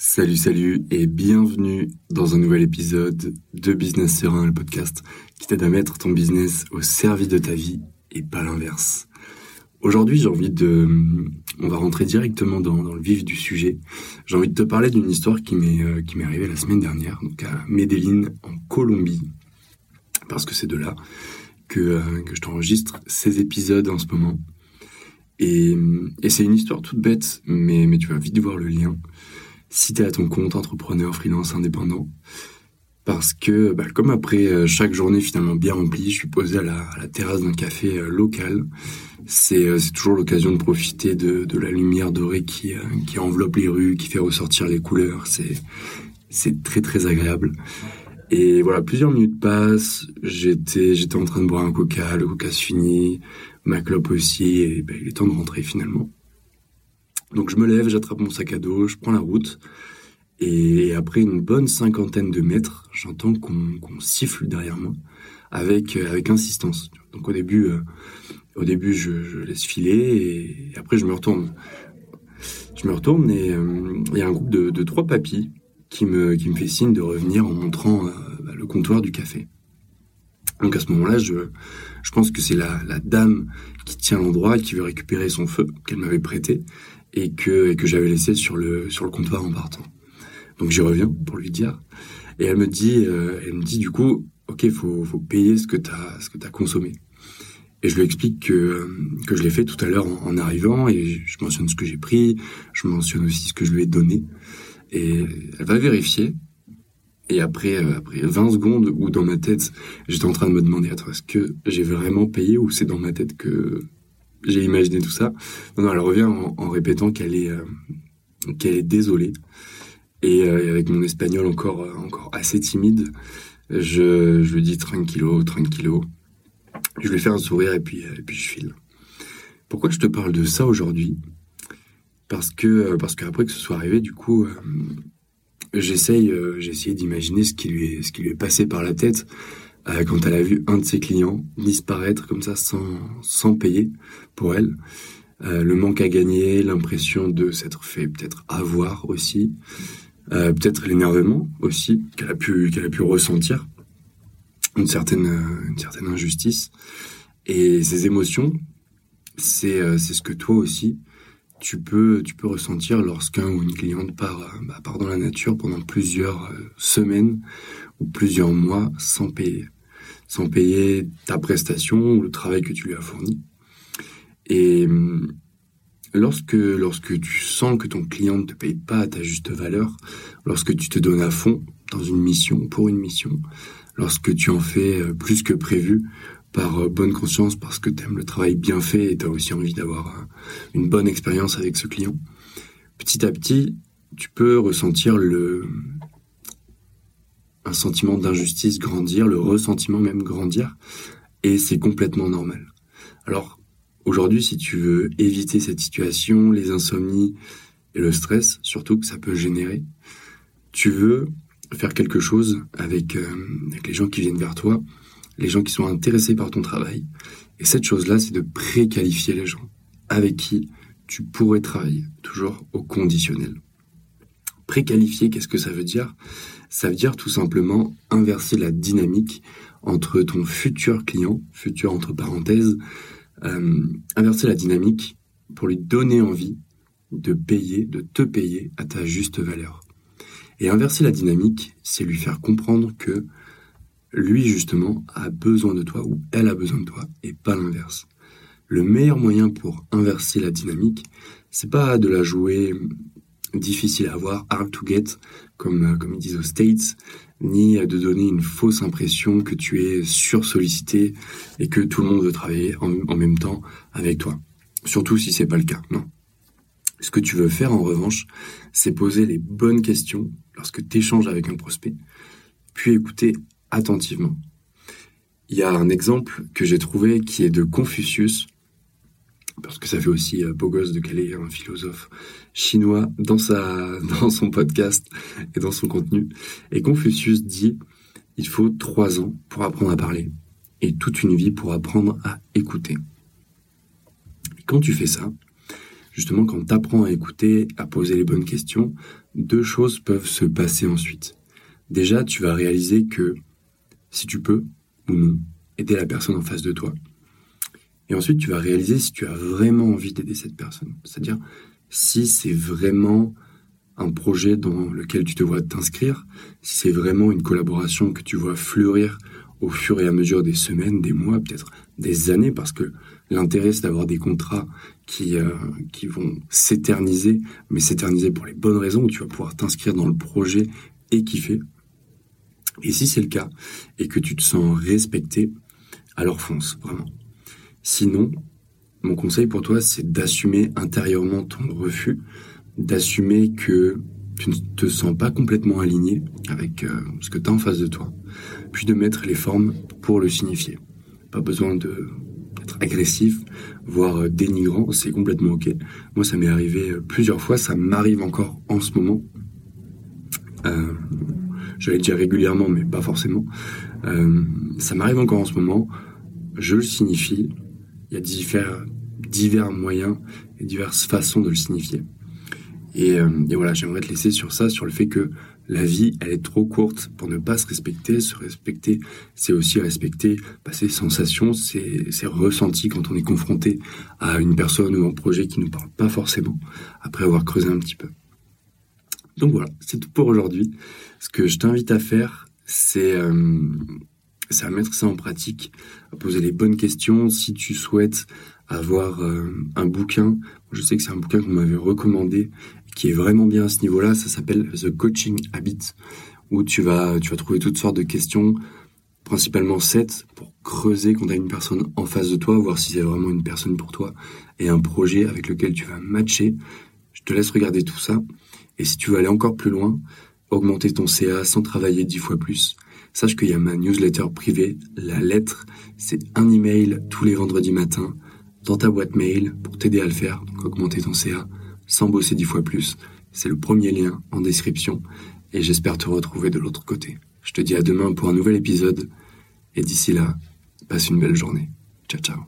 Salut, salut et bienvenue dans un nouvel épisode de Business Serein, le podcast qui t'aide à mettre ton business au service de ta vie et pas l'inverse. Aujourd'hui, j'ai envie de, on va rentrer directement dans, le vif du sujet. J'ai envie de te parler d'une histoire qui m'est euh, qui m'est arrivée la semaine dernière, donc à Medellín en Colombie, parce que c'est de là que euh, je t'enregistre ces épisodes en ce moment. Et, et c'est une histoire toute bête, mais mais tu vas vite voir le lien si tu es à ton compte, entrepreneur, freelance, indépendant. Parce que, bah, comme après euh, chaque journée finalement bien remplie, je suis posé à la, terrasse d'un café euh, local. Euh, c'est toujours l'occasion de profiter de, de, la lumière dorée qui, qui enveloppe les rues, qui fait ressortir les couleurs. C'est très très agréable. Et voilà, plusieurs minutes passent. J'étais j'étais en train de boire un coca, le coca se finit, ma clope aussi, et bah, il est temps de rentrer finalement. Donc je me lève, j'attrape mon sac à dos, je prends la route. Et après une bonne cinquantaine de mètres, j'entends qu'on siffle derrière moi avec euh, avec insistance. Donc au début, euh, au début, je, laisse filer et, après je me retourne. Je me retourne et euh, il y a un groupe de, trois papis qui me qui me fait signe de revenir en montrant bah, le comptoir du café. Donc à ce moment-là, je je pense que c'est la, la dame qui tient l'endroit et qui veut récupérer son feu qu'elle m'avait prêté et que, que j'avais laissé sur le, sur le comptoir en partant. Donc j'y reviens pour lui dire. Et elle me dit, euh, elle me dit du coup, ok, faut, faut payer ce que t'as, ce que t'as consommé. Et je lui explique que, euh, que je l'ai fait tout à l'heure en, arrivant et je mentionne ce que j'ai pris, je mentionne aussi ce que je lui ai donné. Et elle va vérifier. Et après, euh, après 20 secondes où dans ma tête, j'étais en train de me demander, attends, est-ce que j'ai vraiment payé ou c'est dans ma tête que, j'ai imaginé tout ça. Non, elle revient en, répétant qu'elle est, euh, qu'elle est désolée. Et euh, avec mon espagnol encore, euh, encore assez timide, je, je lui dis tranquillo, tranquillo. Je lui fais un sourire et puis, et puis je file. Pourquoi je te parle de ça aujourd'hui? Parce que, parce qu'après que ce soit arrivé, du coup, j'essaye, d'imaginer ce qui lui est, ce qui lui est passé par la tête euh, quand elle a vu un de ses clients disparaître comme ça sans, sans payer pour elle. Euh, le manque à gagner, l'impression de s'être fait peut-être avoir aussi, euh, peut-être l'énervement aussi qu'elle a pu a pu ressentir, une certaine une certaine injustice et ces émotions, c'est c'est ce que toi aussi tu peux tu peux ressentir lorsqu'un ou une cliente part bah, part dans la nature pendant plusieurs semaines ou plusieurs mois sans payer sans payer ta prestation ou le travail que tu lui as fourni. Et hum, lorsque, lorsque tu sens que ton client ne te paye pas à ta juste valeur, lorsque tu te donnes à fond dans une mission, pour une mission, lorsque tu en fais euh, plus que prévu par euh, bonne conscience parce que tu aimes le travail bien fait et tu as aussi envie d'avoir euh, une bonne expérience avec ce client, petit à petit, tu peux ressentir le, un sentiment d'injustice grandir, le ressentiment même grandir, et c'est complètement normal. Alors, aujourd'hui, si tu veux éviter cette situation, les insomnies et le stress, surtout que ça peut générer, tu veux faire quelque chose avec, euh, avec les gens qui viennent vers toi, les gens qui sont intéressés par ton travail. Et cette chose-là, c'est de préqualifier les gens avec qui tu pourrais travailler, toujours au conditionnel. Préqualifier, qu'est-ce que ça veut dire ça veut dire tout simplement inverser la dynamique entre ton futur client, futur entre parenthèses, euh, inverser la dynamique pour lui donner envie de payer, de te payer à ta juste valeur. Et inverser la dynamique, c'est lui faire comprendre que lui justement a besoin de toi ou elle a besoin de toi et pas l'inverse. Le meilleur moyen pour inverser la dynamique, c'est pas de la jouer difficile à avoir, hard to get, comme, euh, comme ils disent aux States, ni de donner une fausse impression que tu es sursollicité et que tout le monde veut travailler en, en même temps avec toi. Surtout si c'est pas le cas, non. Ce que tu veux faire en revanche, c'est poser les bonnes questions lorsque tu échanges avec un prospect, puis écouter attentivement. Il y a un exemple que j'ai trouvé qui est de Confucius, parce que ça fait aussi euh, beau gosse de caler un philosophe chinois dans son podcast et dans son contenu. Et Confucius dit il faut trois ans pour apprendre à parler et toute une vie pour apprendre à écouter. Quand tu fais ça, justement quand tu apprends à écouter, à poser les bonnes questions, deux choses peuvent se passer ensuite. Déjà, tu vas réaliser que si tu peux ou non aider la personne en face de toi. Et ensuite, tu vas réaliser si tu as vraiment envie d'aider cette personne. C'est-à-dire si c'est vraiment un projet dans lequel tu te vois t'inscrire, si c'est vraiment une collaboration que tu vois fleurir au fur et à mesure des semaines, des mois, peut-être des années, parce que l'intérêt c'est d'avoir des contrats qui, euh, qui vont s'éterniser, mais s'éterniser pour les bonnes raisons, où tu vas pouvoir t'inscrire dans le projet et kiffer. Et si c'est le cas, et que tu te sens respecté, alors fonce, vraiment. Sinon, mon conseil pour toi, c'est d'assumer intérieurement ton refus, d'assumer que tu ne te sens pas complètement aligné avec euh, ce que tu as en face de toi, puis de mettre les formes pour le signifier. Pas besoin d'être agressif, voire euh, dénigrant, c'est complètement ok. Moi, ça m'est arrivé euh, plusieurs fois, ça m'arrive encore en ce moment. Euh, J'allais dire régulièrement, mais pas forcément. ça m'arrive encore en ce moment. Je le signifie. Il y a divers, moyens et diverses façons de le signifier. Euh, et, voilà, j'aimerais te laisser sur ça, sur le fait que la vie, elle est trop courte pour ne pas se respecter. Se respecter, c'est aussi respecter bah, ses sensations, ses, ses, ressentis quand on est confronté à une personne ou un projet qui nous parle pas forcément, après avoir creusé un petit peu. Donc voilà, c'est tout pour aujourd'hui. Ce que je t'invite à faire, c'est euh, à mettre ça en pratique, à poser les bonnes questions. Si tu souhaites avoir euh, un bouquin, je sais que c'est un bouquin qu'on m'avait recommandé qui est vraiment bien à ce niveau-là. Ça s'appelle The Coaching Habit, où tu vas, tu vas trouver toutes sortes de questions, principalement 7, pour creuser quand tu as une personne en face de toi, voir si c'est vraiment une personne pour toi, et un projet avec lequel tu vas matcher. Je te laisse regarder tout ça. Et si tu veux aller encore plus loin, augmenter ton CA sans travailler 10 fois plus, sache qu'il y a ma newsletter privée, la lettre, c'est un email tous les vendredis matins dans ta boîte mail pour t'aider à le faire, donc augmenter ton CA sans bosser dix fois plus. C'est le premier lien en description et j'espère te retrouver de l'autre côté. Je te dis à demain pour un nouvel épisode et d'ici là, passe une belle journée. Ciao ciao.